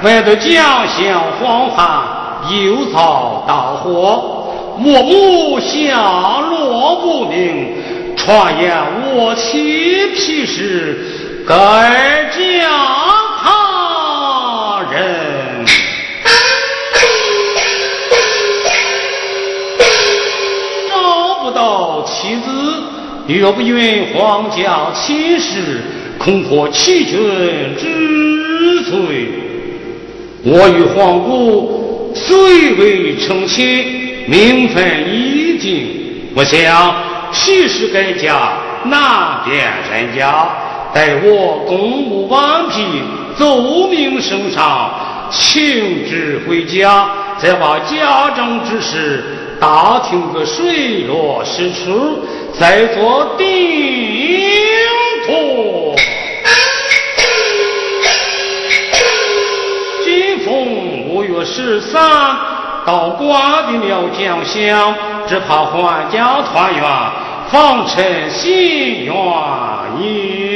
来外头将相荒旱，又遭大火，莫不下落不宁，传言我妻皮氏该嫁他人，找不到妻子。若不允皇家亲事，恐破欺君之。我与皇姑虽未成亲，名分已定。我想其实该嫁南边人家，待我公务完毕，奏明圣上，请旨回家，再把家中之事打听个水落石出。再做定十三，到关的了将相，只怕还家团圆，方成心愿意。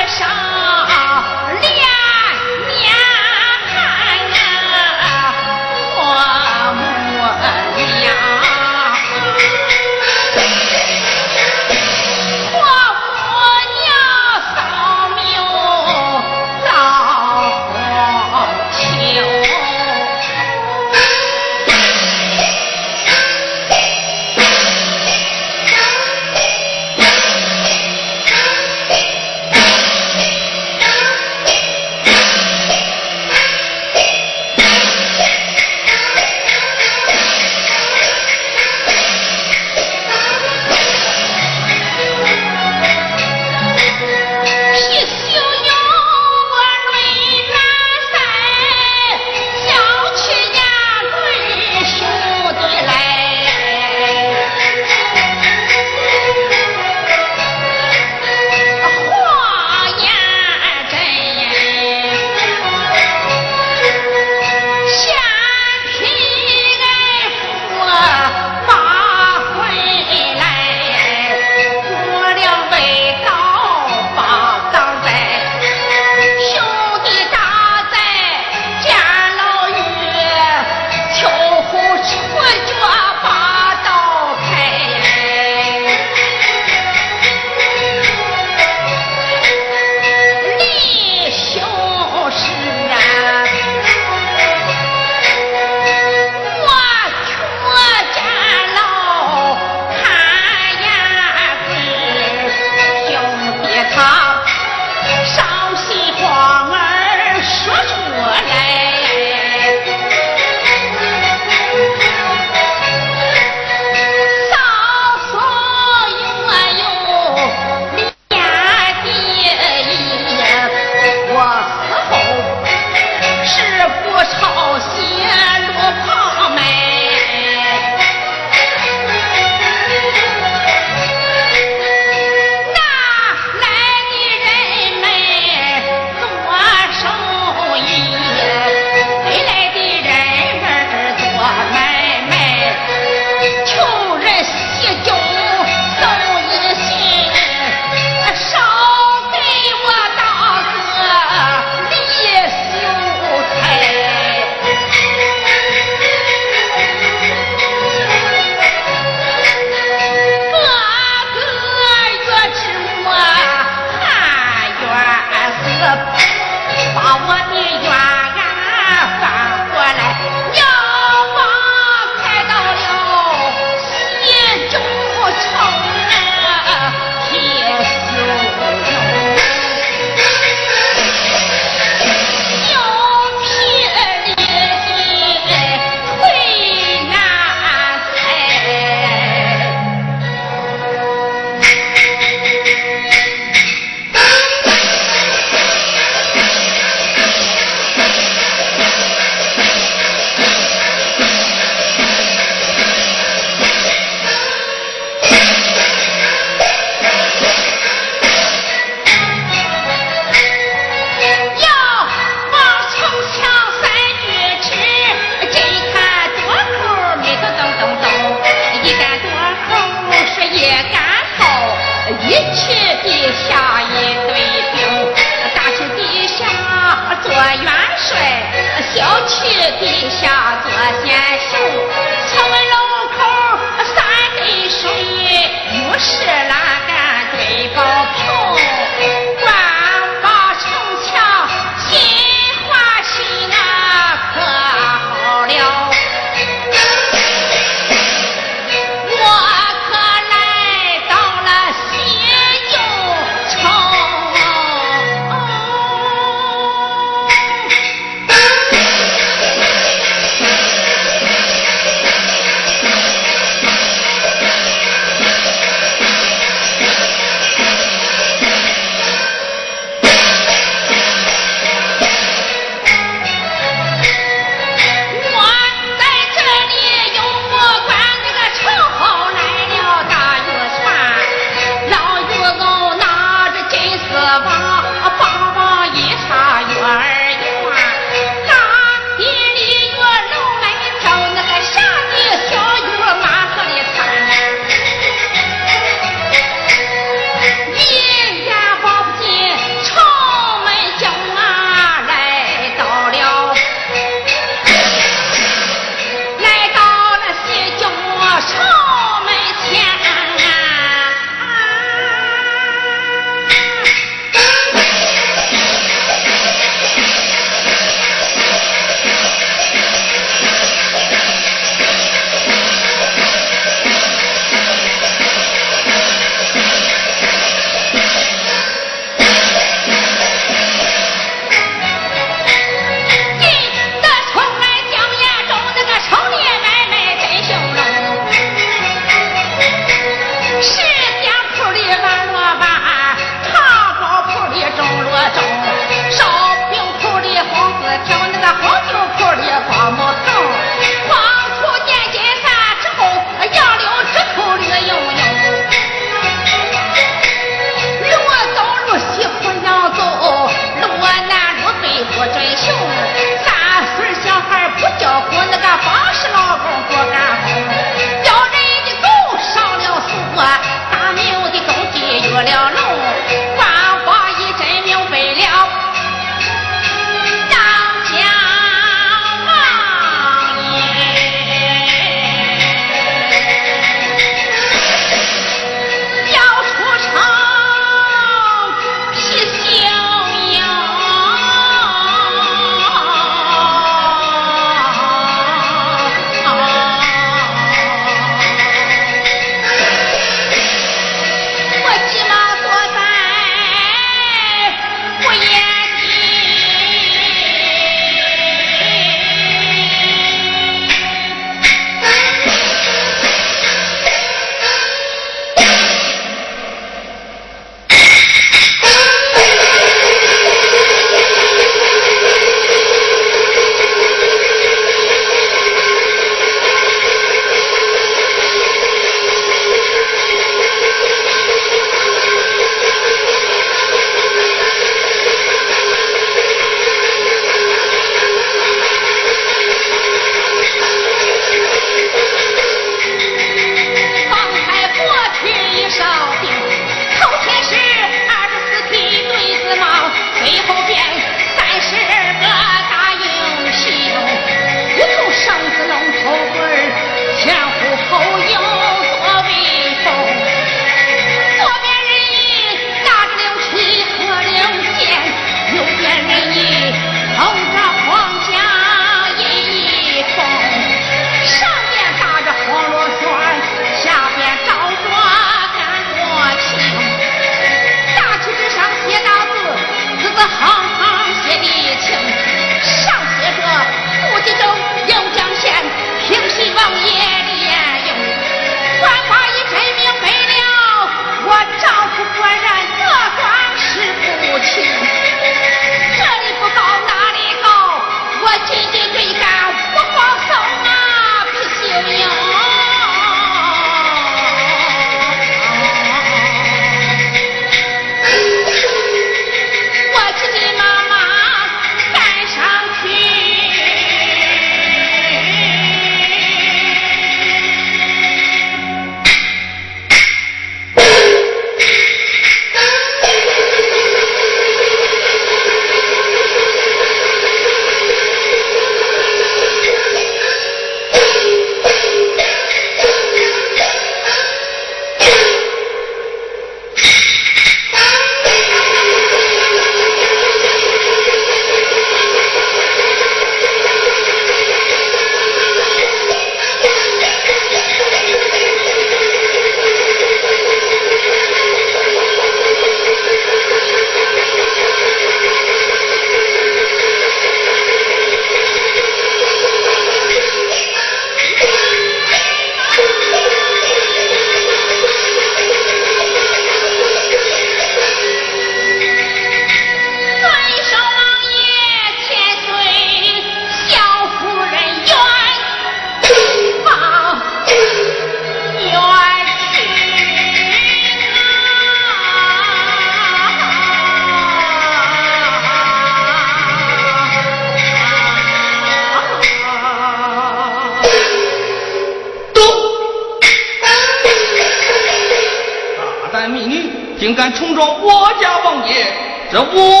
爷，这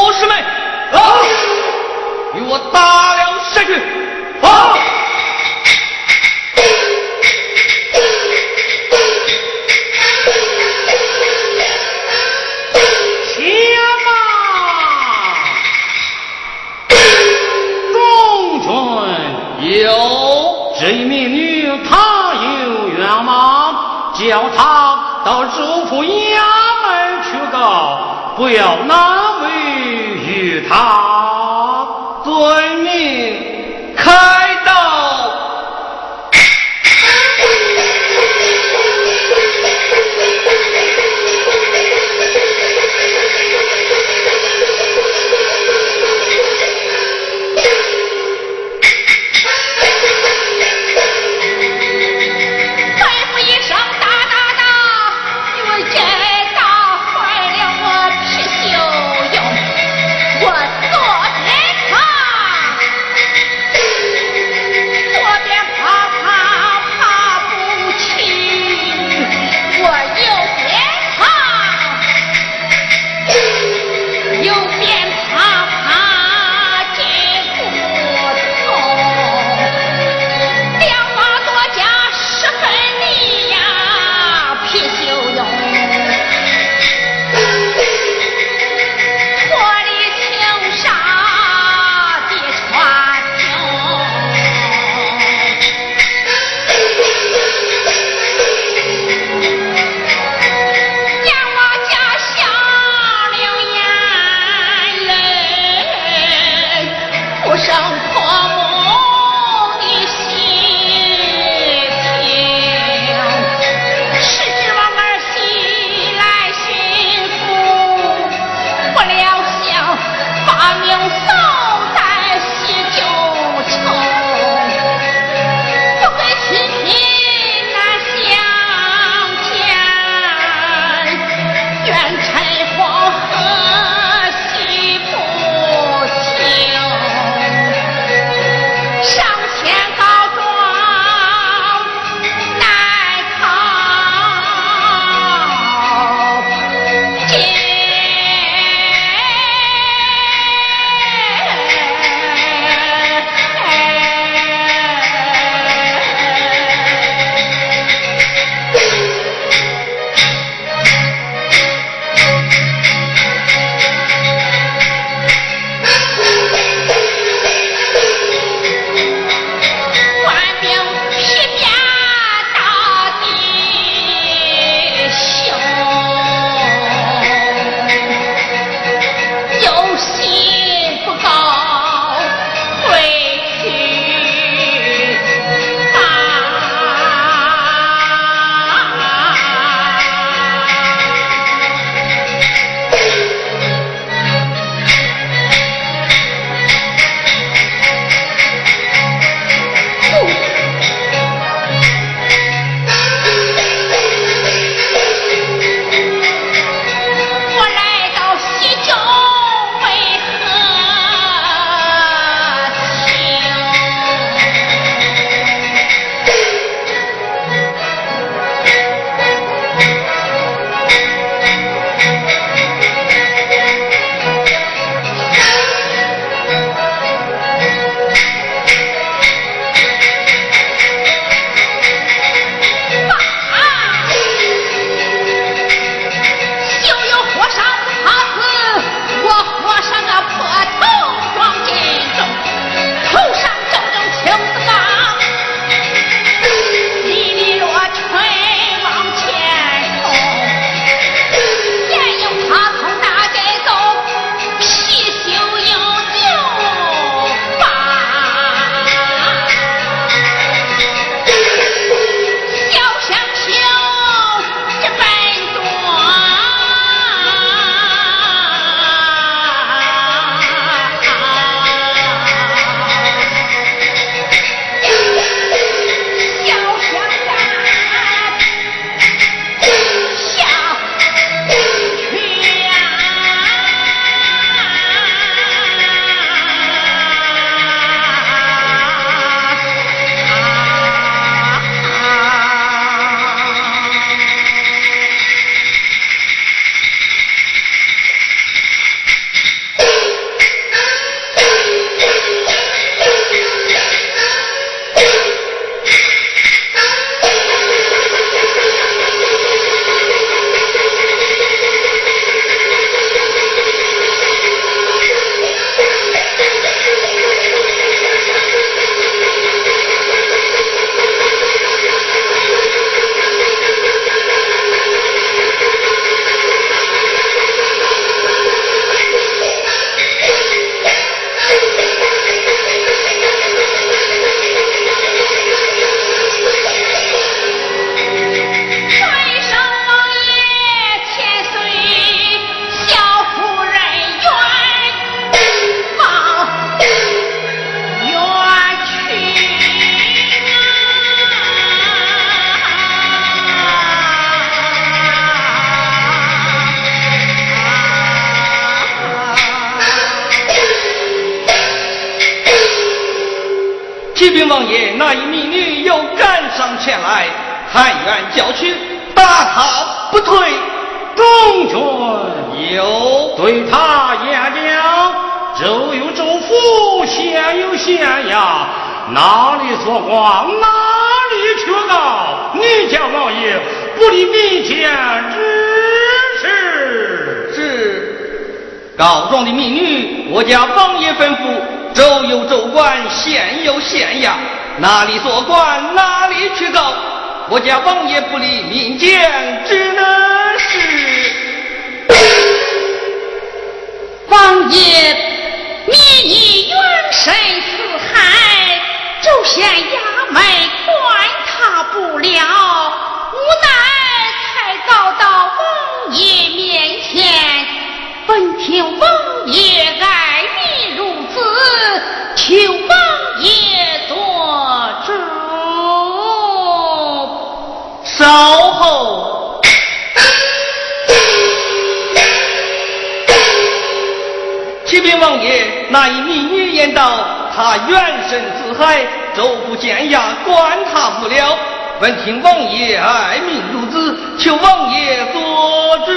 道：她冤身自害，州府监衙管他不了。闻听王爷爱民如子，求王爷做主。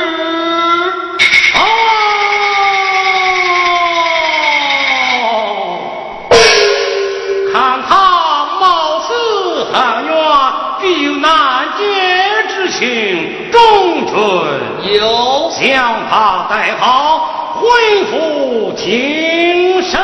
看他貌似很冤，必有难解之情。忠臣有将他带好，回府听审。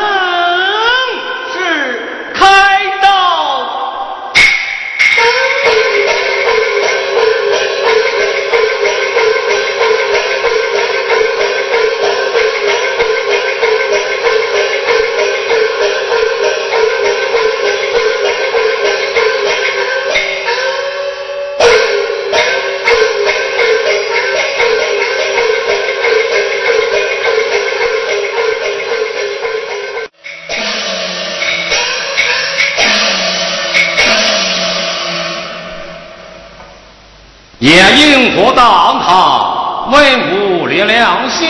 夜迎过当堂，文武列良相，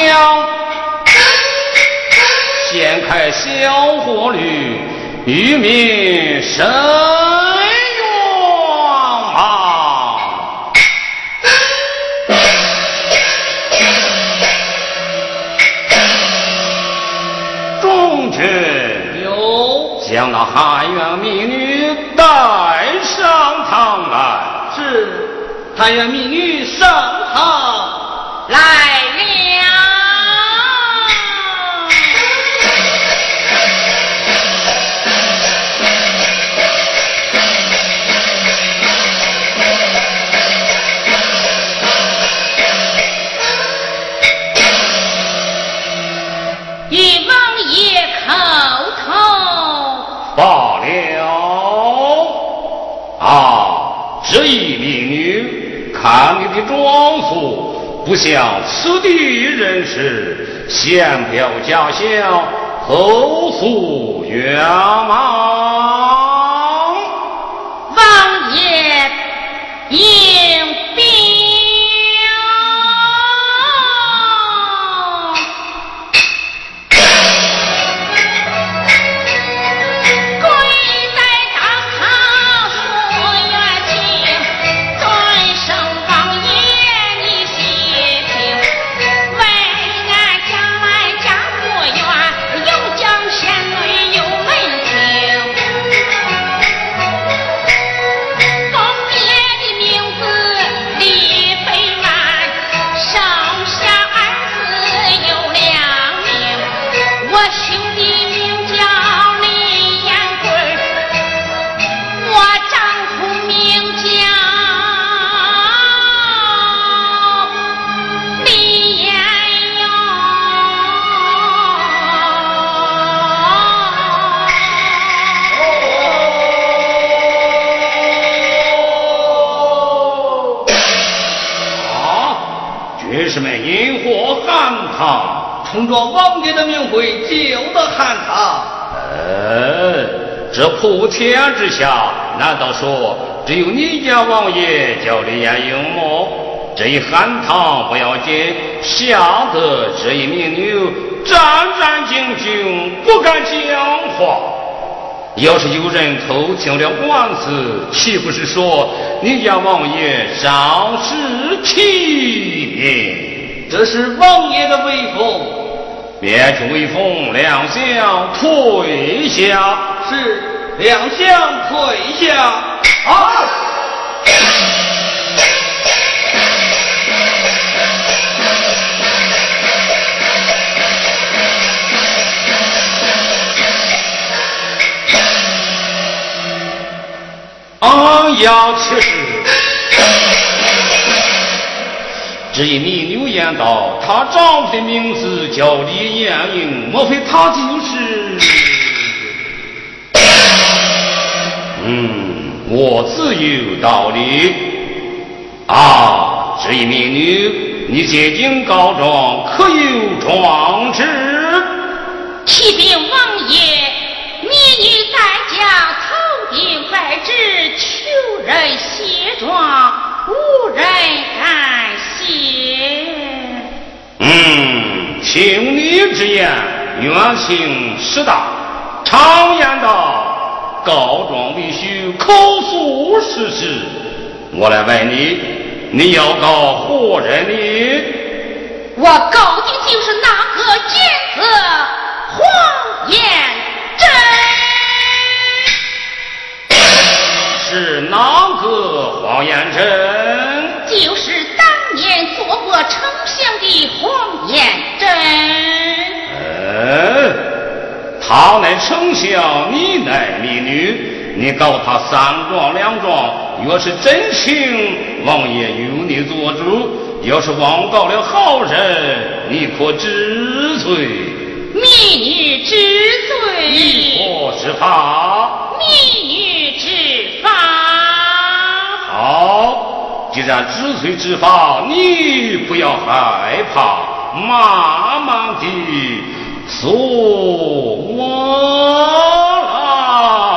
掀开小火缕，与民伸冤啊！众臣有将那汉元民女带上堂来。是探员民女上堂。来的装束，不孝此地人士，先表家乡，后诉远忙。士们引火喊堂。冲着王爷的名讳，就得喊他。呃，这普天之下，难道说只有你家王爷叫李延英么？这一喊堂不要紧，吓得这一名女战战兢兢，不敢讲话。要是有人偷听了官司，岂不是说你家王爷肇事欺民？这是王爷的威风，别去威风，两相退下。是两相退下。啊！昂扬气势，这一名女言道，她丈夫的名字叫李艳英，莫非她就是？嗯，我自有道理。啊，这一名女，你接近告状，可有状纸？启禀顶白纸。求人卸妆，无人敢谢。嗯，听你之言，冤情实大。常言道，告状必须口述事实。我来问你，你要告何人呢？我告的就是那个奸子黄延哪个黄延真？就是当年做过丞相的黄延真。嗯，他乃丞相，你乃民女，你告他三状两状，若是真情，王爷由你做主；要是枉告了好人，你可知罪？民女知罪。你可知法？民女知。好，既然知罪知法，你不要害怕，慢慢的说我。你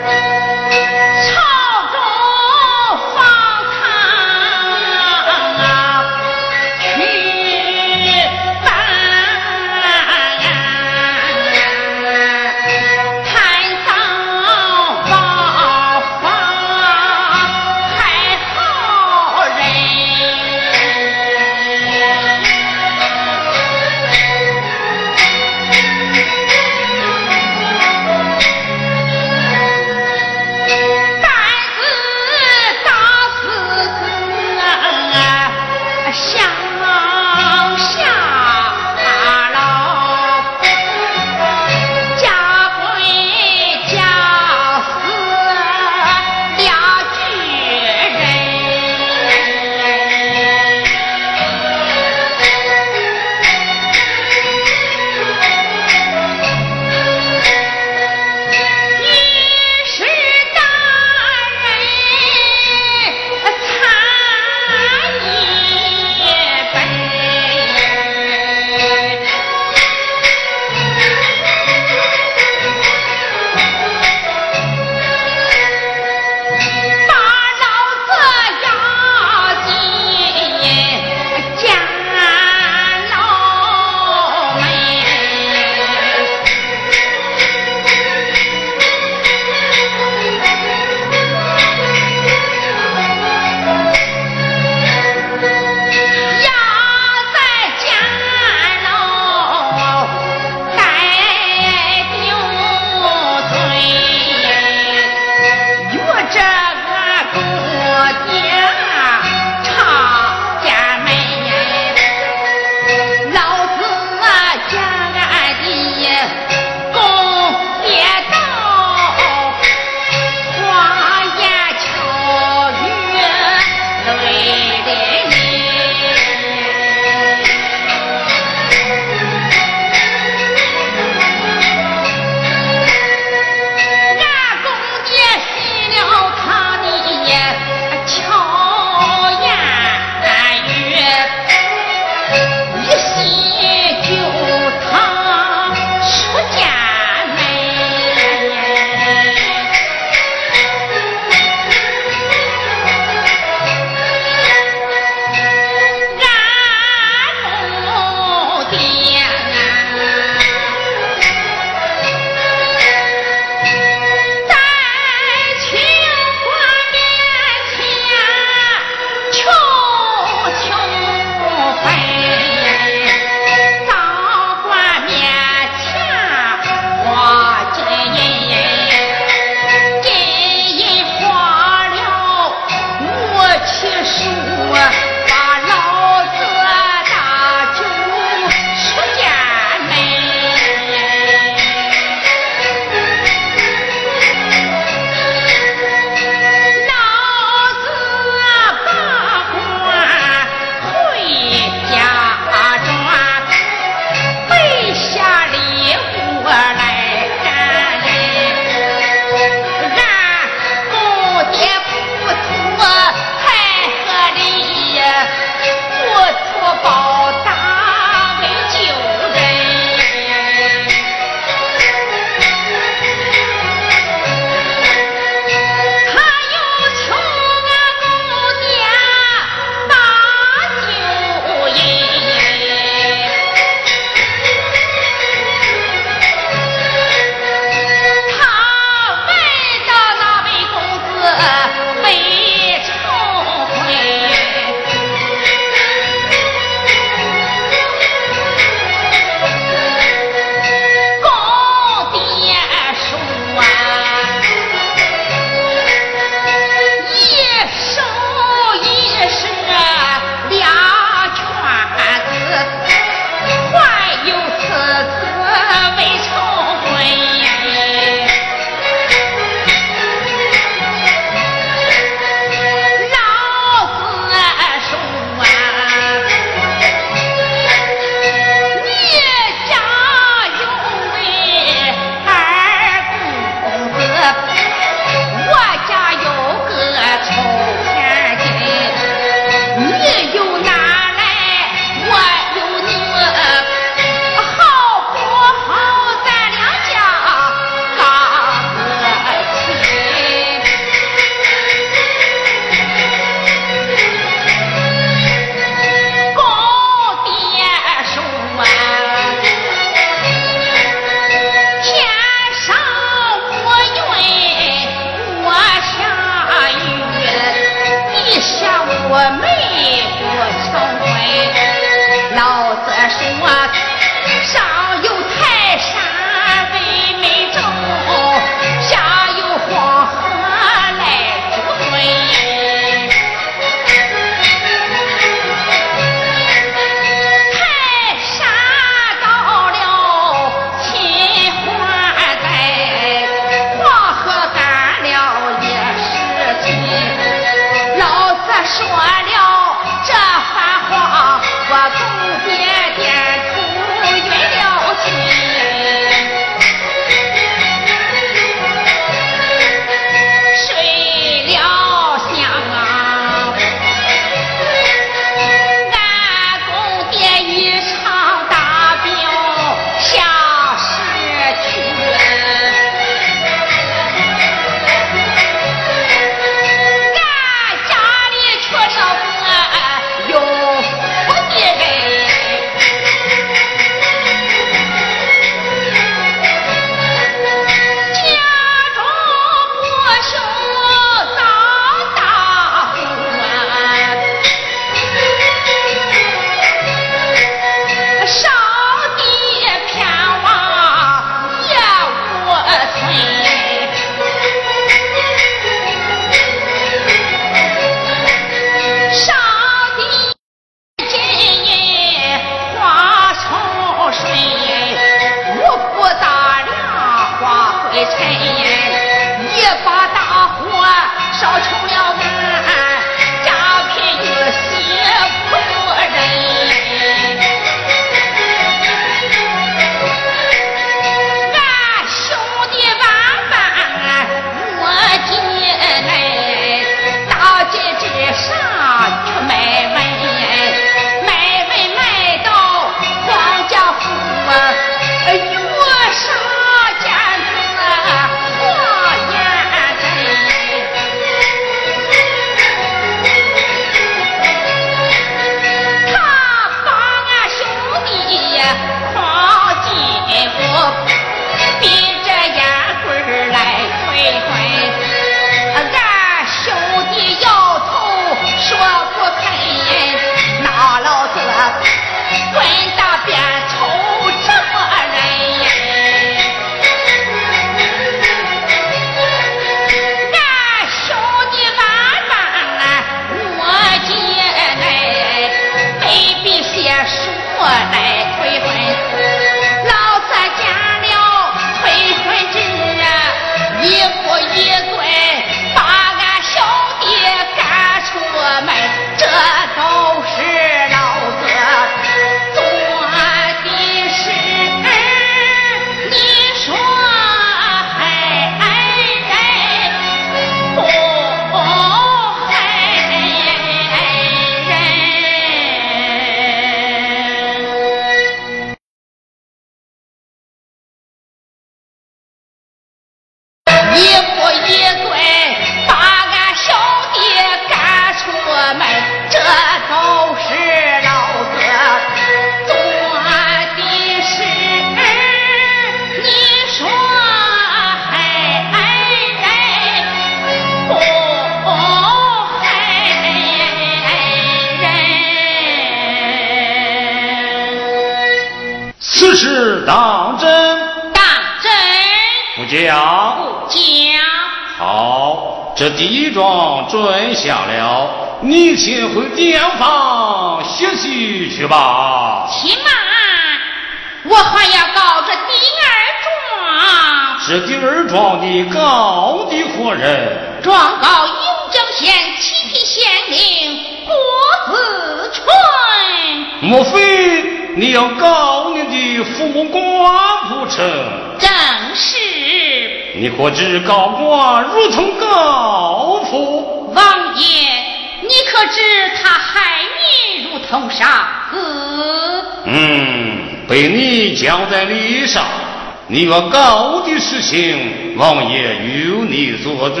请王爷由你所知，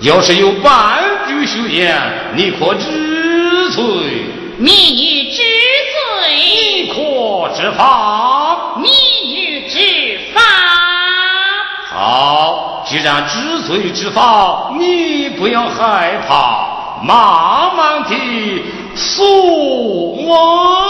要是有半句虚言，你可知罪？你知罪可知法？你知法。好，既然知罪知法，你不要害怕，慢慢的诉我。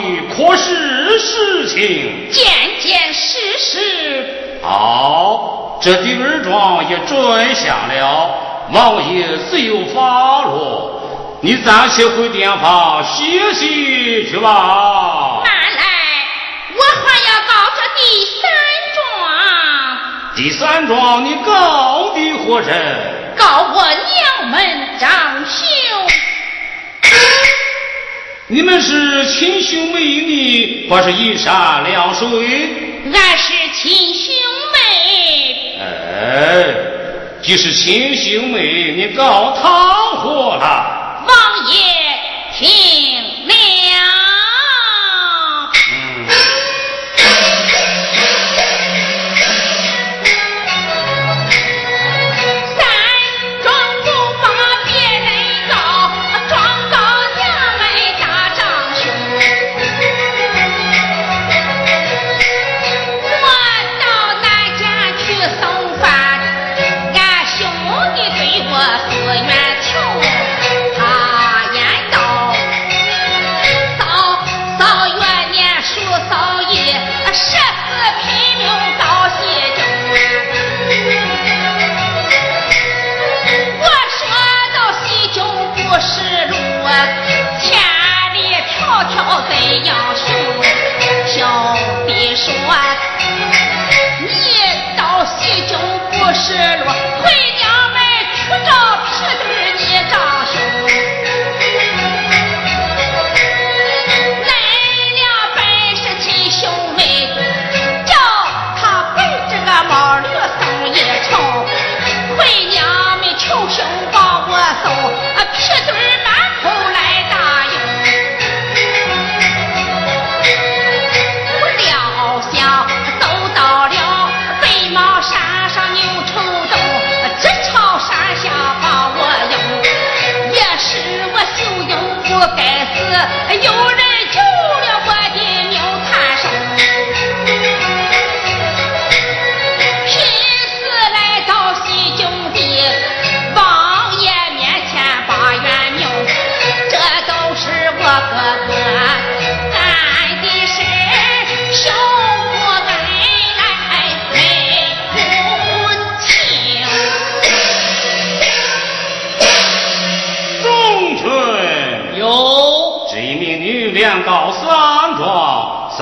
的可是事情？件件事实。好，这第二桩也准下了，王爷自有发落。你暂且回店房歇息去吧。慢来，我还要告这第三桩。第三桩你告的何人？告我娘们张秀。你们是亲兄妹呢，或是一山两水？俺是亲兄妹。哎，既是亲兄妹，你告堂火了？王爷听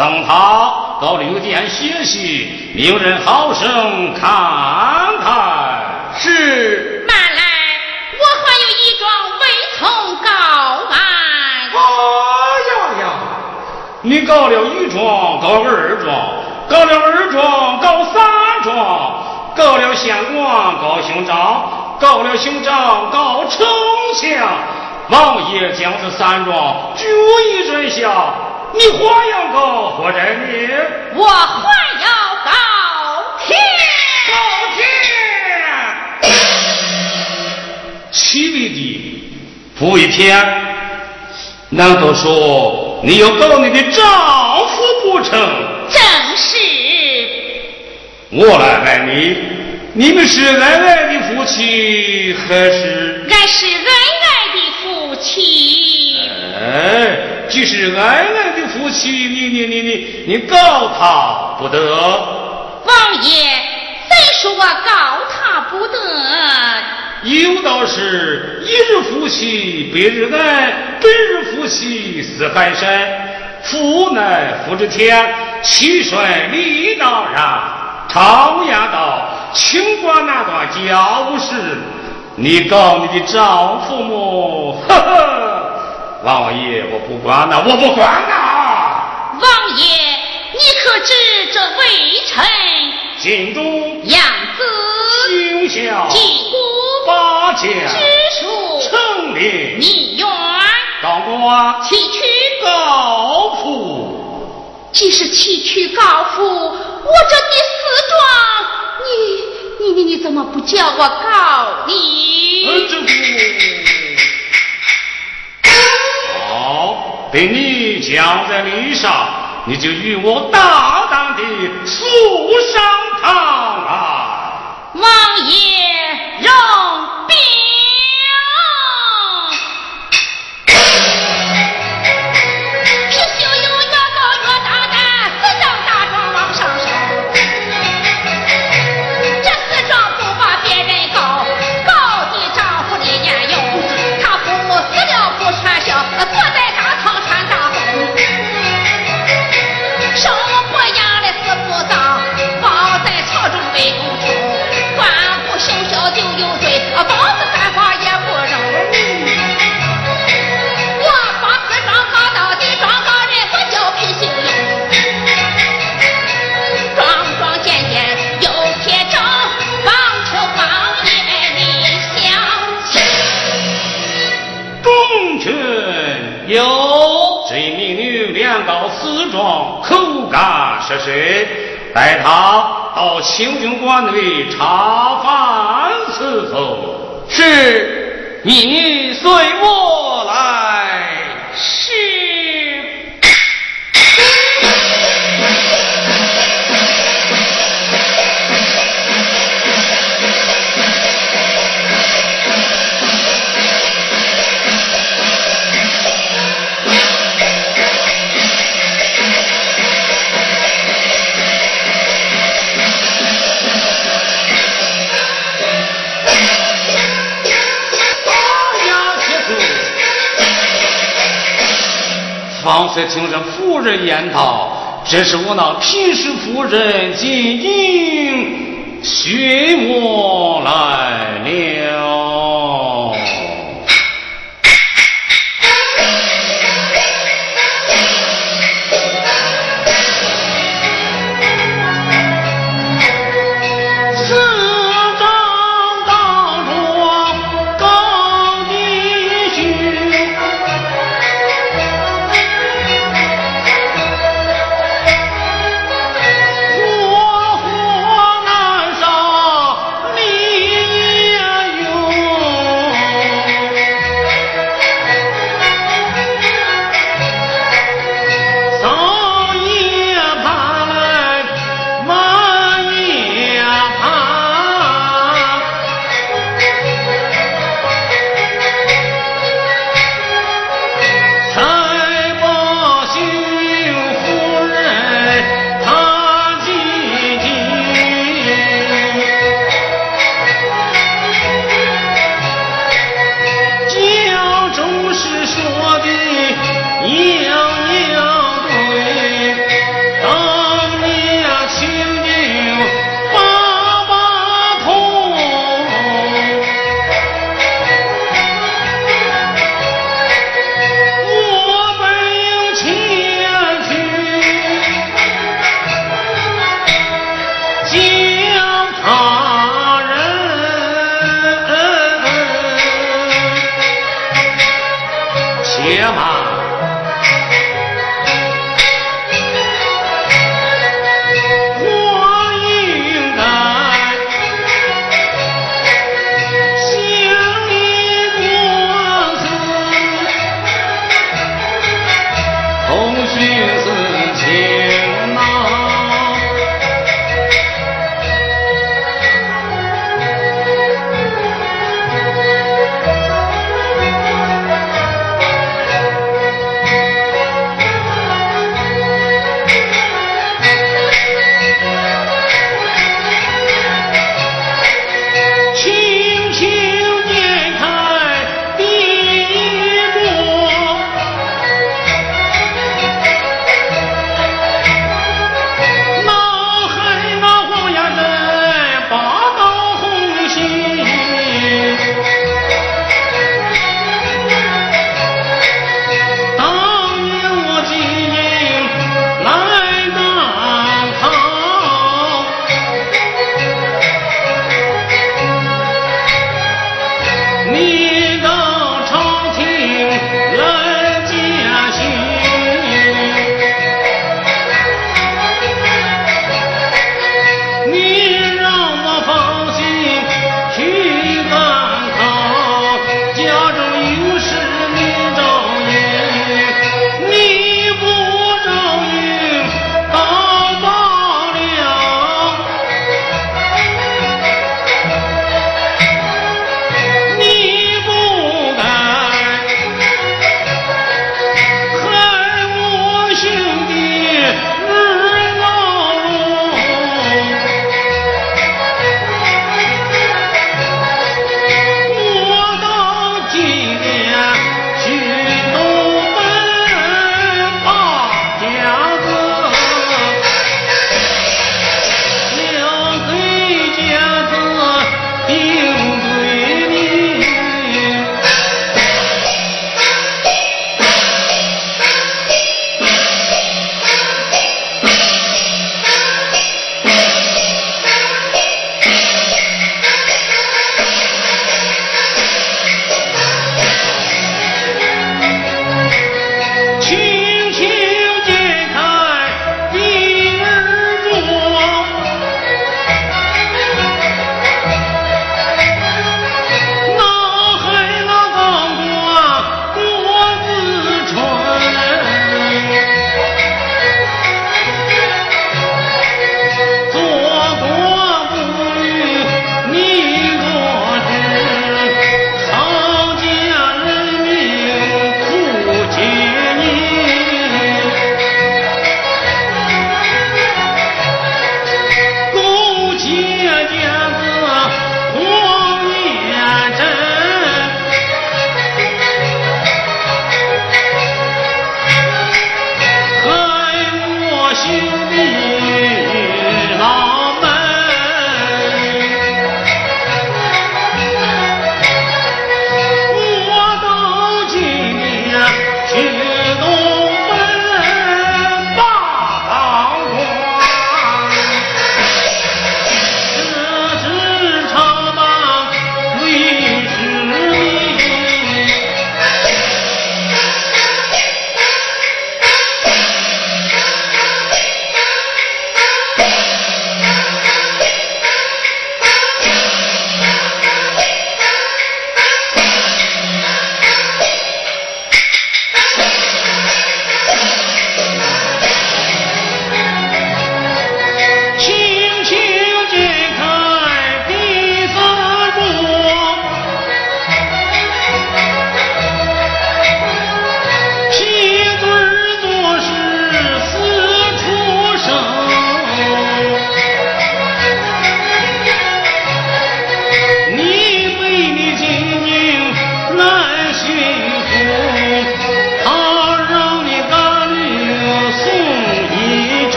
送他到六殿歇息，命人好生看看。是。慢来，我还有一桩未曾告完。哎呀呀！你告了一桩，告二桩，告了二桩，告三桩，告了县官，告兄长，告了兄长，告丞相。王爷将这三桩逐一准下。你还要告何人呢？我还要告天。告天！七位的不一天，难道说你要告你的丈夫不成？正是。我来问你，你们是恩爱的夫妻还是？俺是恩爱的夫妻。哎。既是恩爱妻，你你你你你告他不得。王爷，怎说我告他不得？有道是：一日夫妻百日恩，百日夫妻似海深。夫乃夫之天，妻顺理当然。常言道：清官难断家务事。你告你的丈夫么？呵呵。王爷，我不管呐，我不管呐。王爷，你可知这微臣心中样子、形象、击鼓、八将、知书、成立、你愿、当官、提取告父。既是提取告父，我这第四状，你你你你怎么不叫我告你？这不。被你降在礼上，你就与我大胆的诉上堂啊。王爷容禀。高齿壮，口干舌舌，带他到清军馆内茶饭伺候。是，你随我来。是。方才听着夫人言道：“这是我那平氏夫人金银寻我来了。”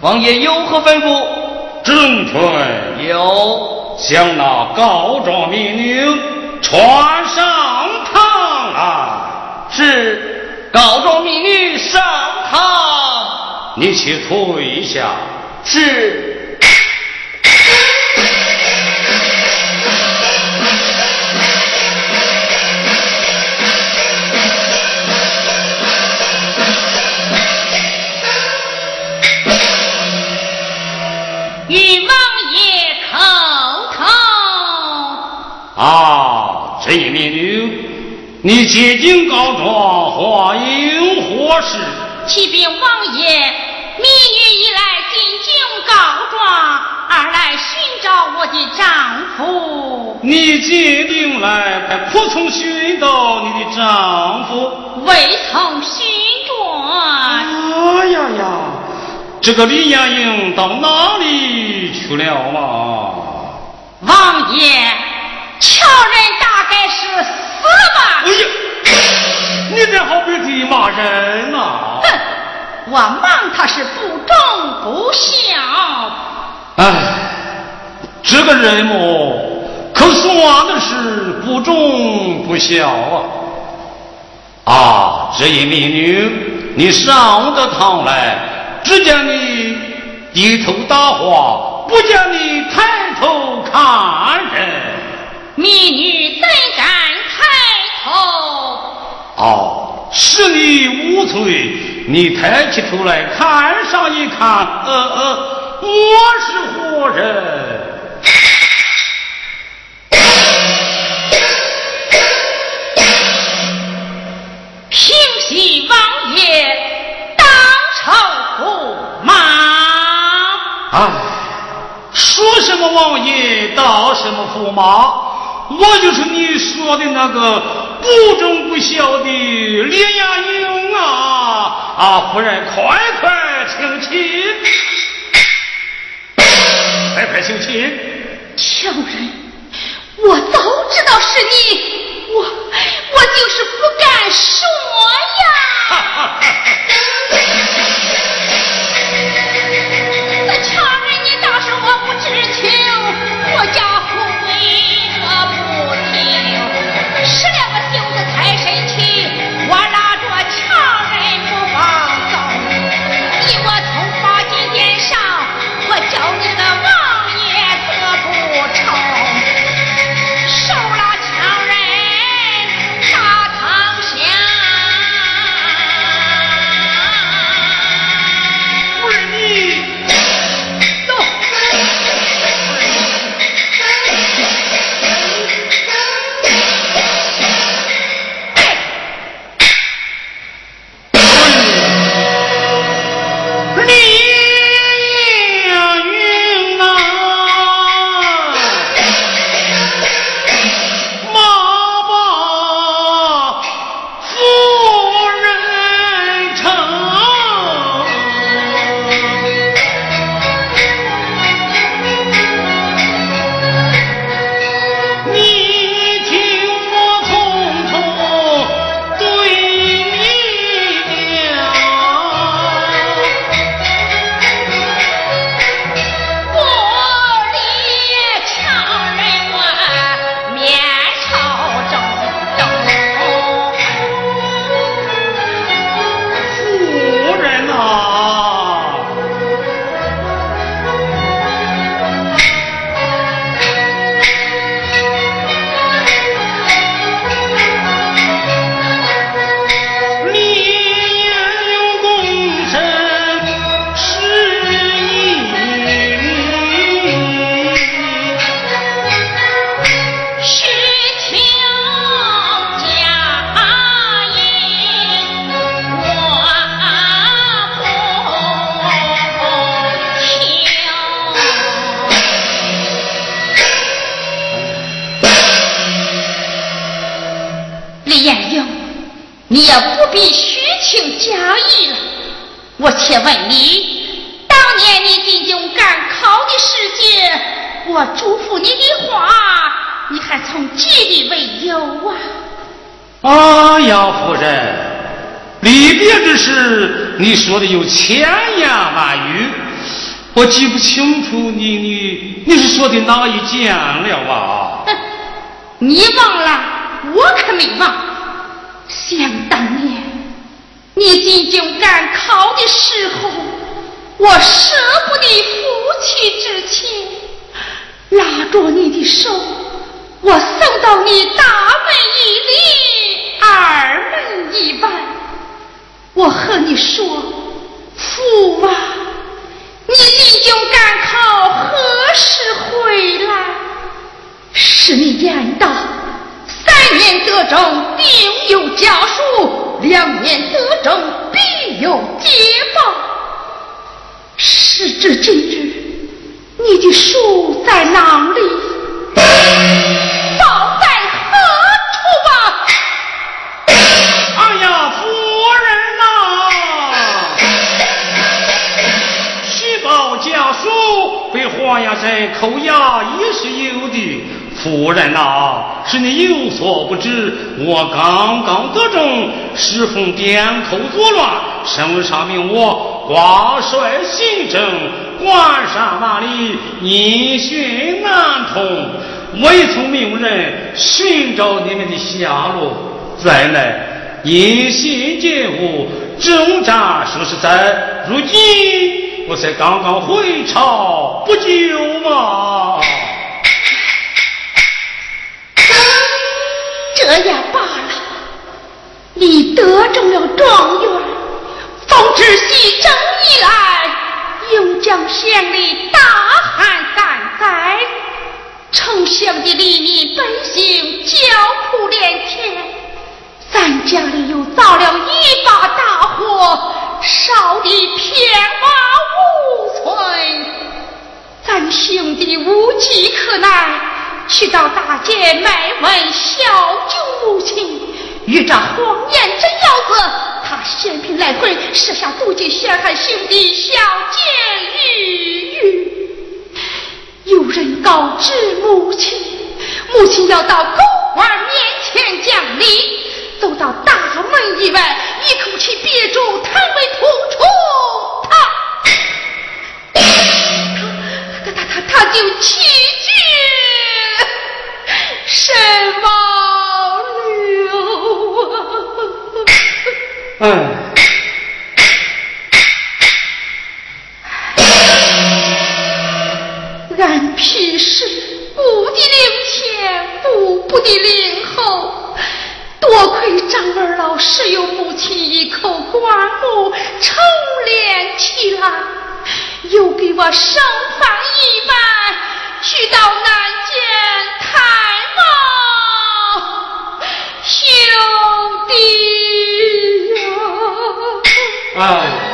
王爷有何吩咐？正春有，将那告状命令传上堂来。是，告状命令上堂。你去退下。是。啊，这一命令，你接近告状，话应何事？启禀王爷，民女一来进京告状，二来寻找我的丈夫。你决定来，可曾寻到你的丈夫？未曾寻着。哎呀呀，这个李艳英到哪里去了嘛？王爷。瞧人大概是死了吧？哎呀，你这好比地骂人呐！哼，我骂他是不忠不孝。哎，这个人么，可算的是不忠不孝啊！啊，这一命令，你上得堂来，只见你低头答话，不见你抬头看人。民女怎敢抬头？哦，是你无罪。你抬起头来看上一看，呃呃，我是何人？平西王爷当朝驸马。哎，说什么王爷当什么驸马？我就是你说的那个不忠不孝的李亚英啊！啊，夫人，快快请起。求情。强人，我早知道是你，我我就是不敢说呀。那强人，你当时我不知情，我家父为 Thank you. 我记不清楚你你你是说的哪一件了啊？你忘了，我可没忘。想当年，你进京赶考的时候，我舍不得夫妻之情，拉着你的手，我送到你大门一里，二门一外。我和你说，父啊，你进京赶考何时回来？是你言道，三年得中定有家书，两年得中必有捷报。时至今日，你的书在哪里？黄牙山扣押也是有的。夫人呐、是你有所不知，我刚刚得中，侍奉点寇作乱，圣上命我挂帅行政，官杀那里，音讯难通，未曾命人寻找你们的下落。再来，因信皆无，征战数十载如今，我才刚刚回朝不久嘛。这也罢了，你得中了状元，奉旨西征以来，永将县里大旱三灾，城乡的黎民百姓叫苦连天，咱家里又遭了一把大火，烧得片瓦无存，咱兄弟无计可奈。去到大街卖问小舅母亲，遇着黄眼真腰子，他嫌贫来回，设下毒计陷害兄弟小姐玉玉。有要到狗官面前讲理。走到大门以外，一口气憋住唐尾吐出他，他他他他就气绝身亡了。哎。俺平时不的领前，不不的领后。多亏张二老是有母亲一口棺木筹连起来，又给我生放一半，去到南间探望兄弟呀！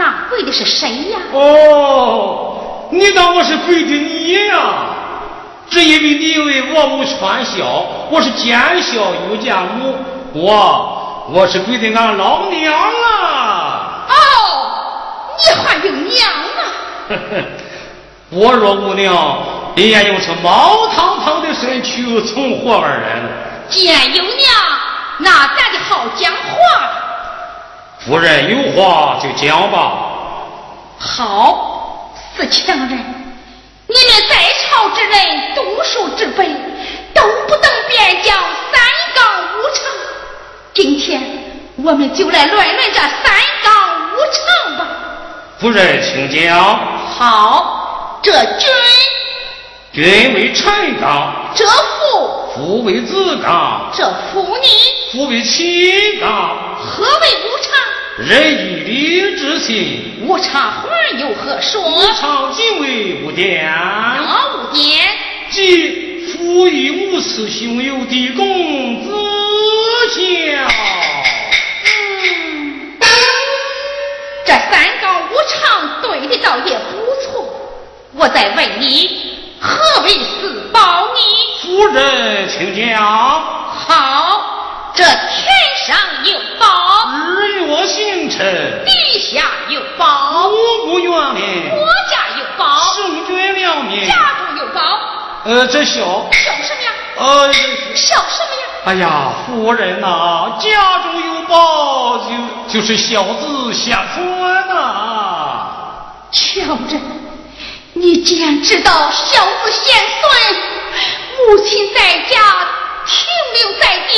啊。我是跪的你呀？只因为你为我是见孝又见母，我我是跪的俺老娘啊！哦，你还有娘啊？我若无娘，也用这毛堂堂的身躯存活而来了。既然有娘，那咱就好讲话。夫人有话就讲吧。好，四强人，你们在朝之人，读书之辈，都不能便讲三纲五常。今天我们就来论论这三纲五常吧。夫人，请讲。好，这君，君为臣纲；这父，父为子纲；这妇女，妇为妻道。何为五常？仁义礼智信。五常还有何说？五常即为五典。哪五典？即父义母慈，兄友弟恭，子孝。嗯，这三纲五常对的倒也不错。我再问你，何为四宝呢？夫人，请讲。好，这天上有宝，日月星辰；地下有宝，五谷园林；国家有宝，圣君良民；家中有宝。呃，这小小什么呀？呃，小什么呀？哎呀，夫人呐，家中有宝，就就是孝子贤孙呐。乔人，你既然知道孝子贤孙，母亲在家停留在地，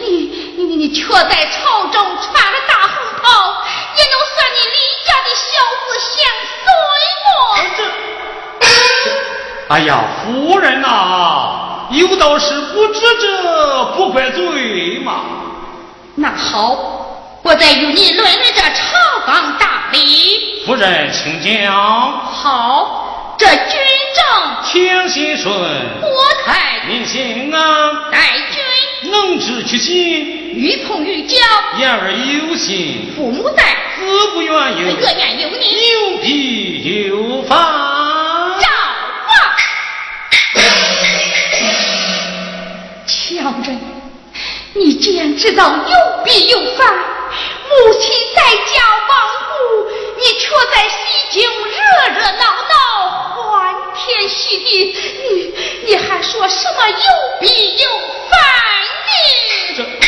你你你你却在朝中穿了大红袍，也能算你李家的小子贤孙我？哎呀，夫人呐。有道是不知者不怪罪嘛。那好，我再与你论论这朝纲大礼。夫人，请讲。好，这军政天心顺，国泰民心安，待君能知其心，与朋与交，言而有信，父母在，子不远游，乐愿有你，有必有反。小人，你既然知道有必有反，母亲在家亡故，你却在西京热热闹闹天喜地，你你还说什么有弊有反呢？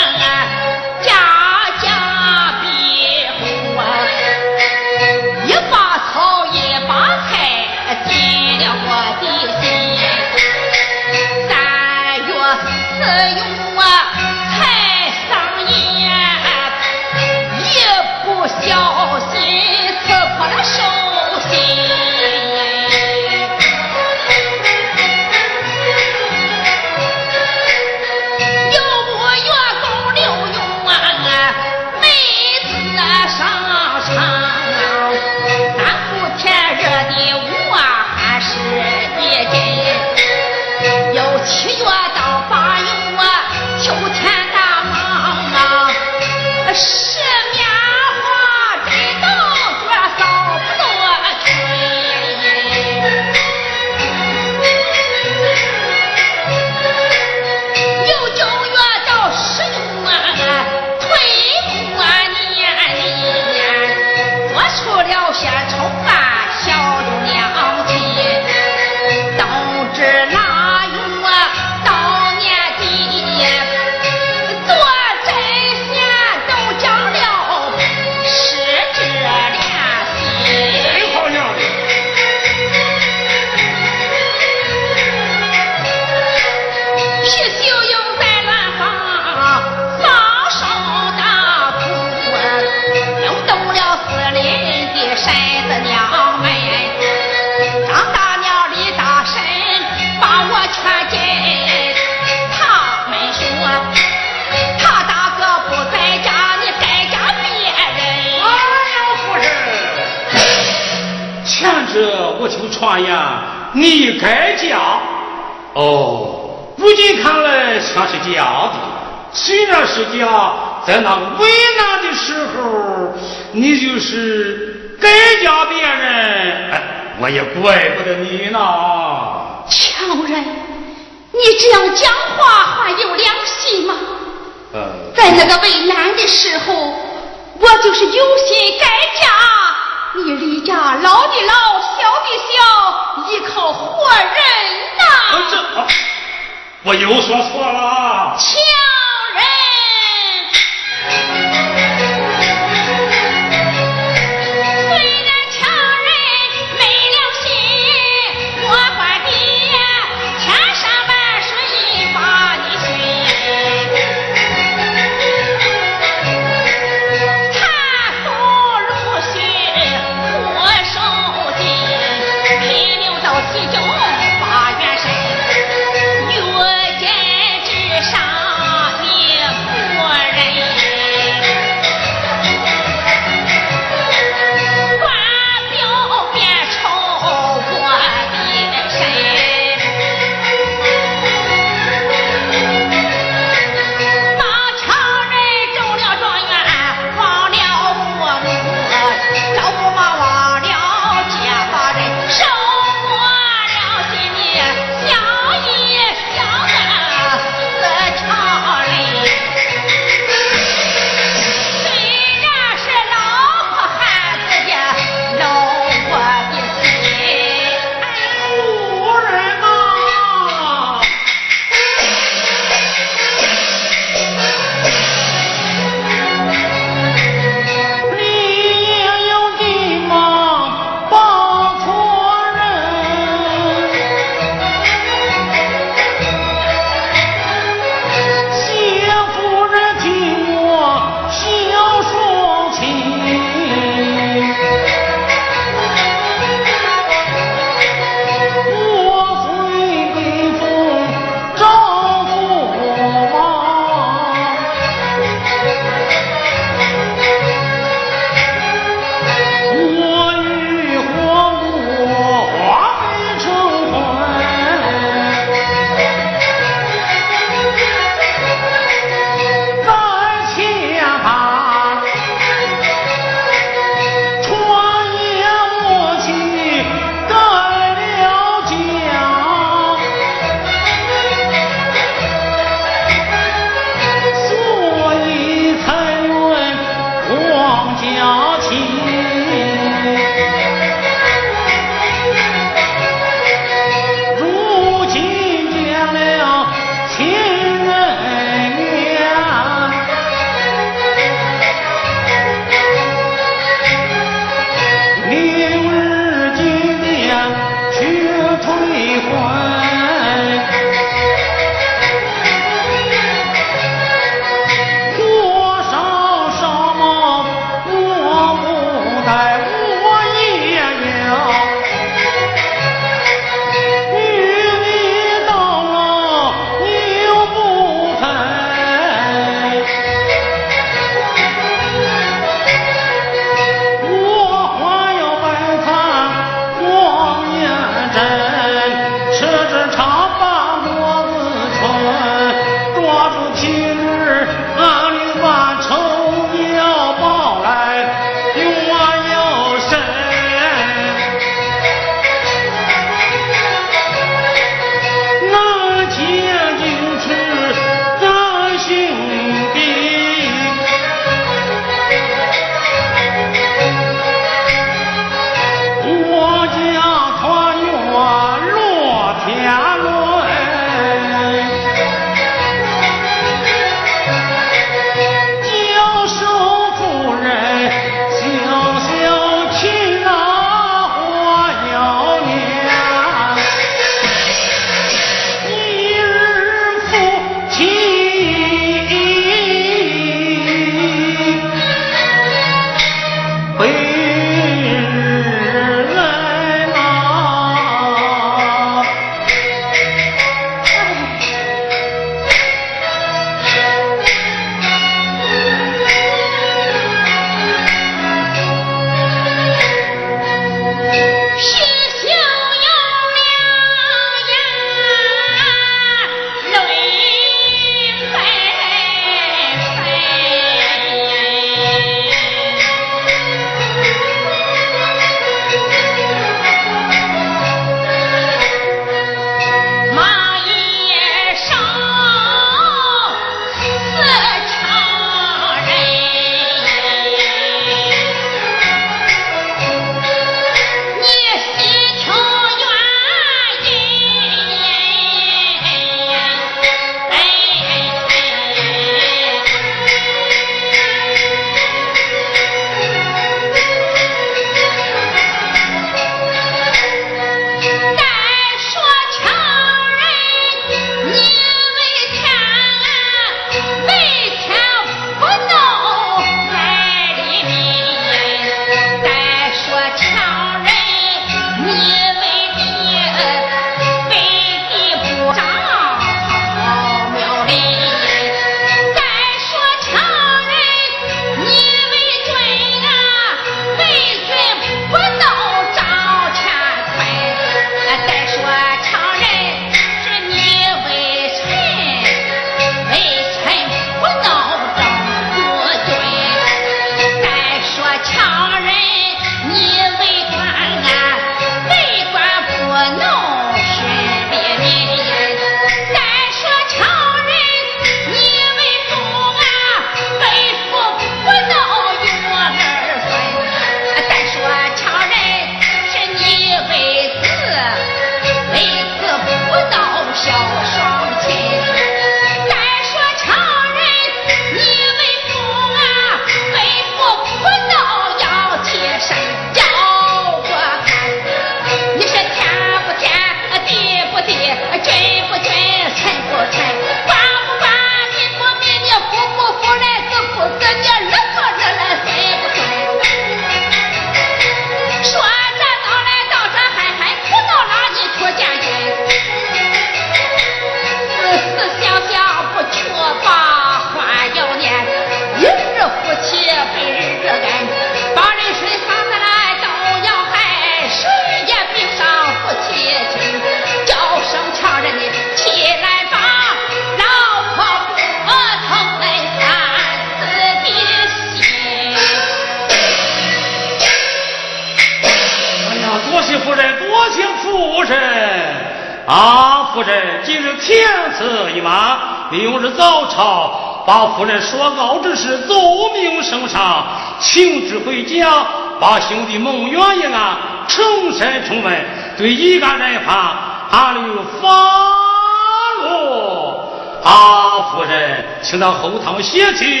歇去。夫人，请。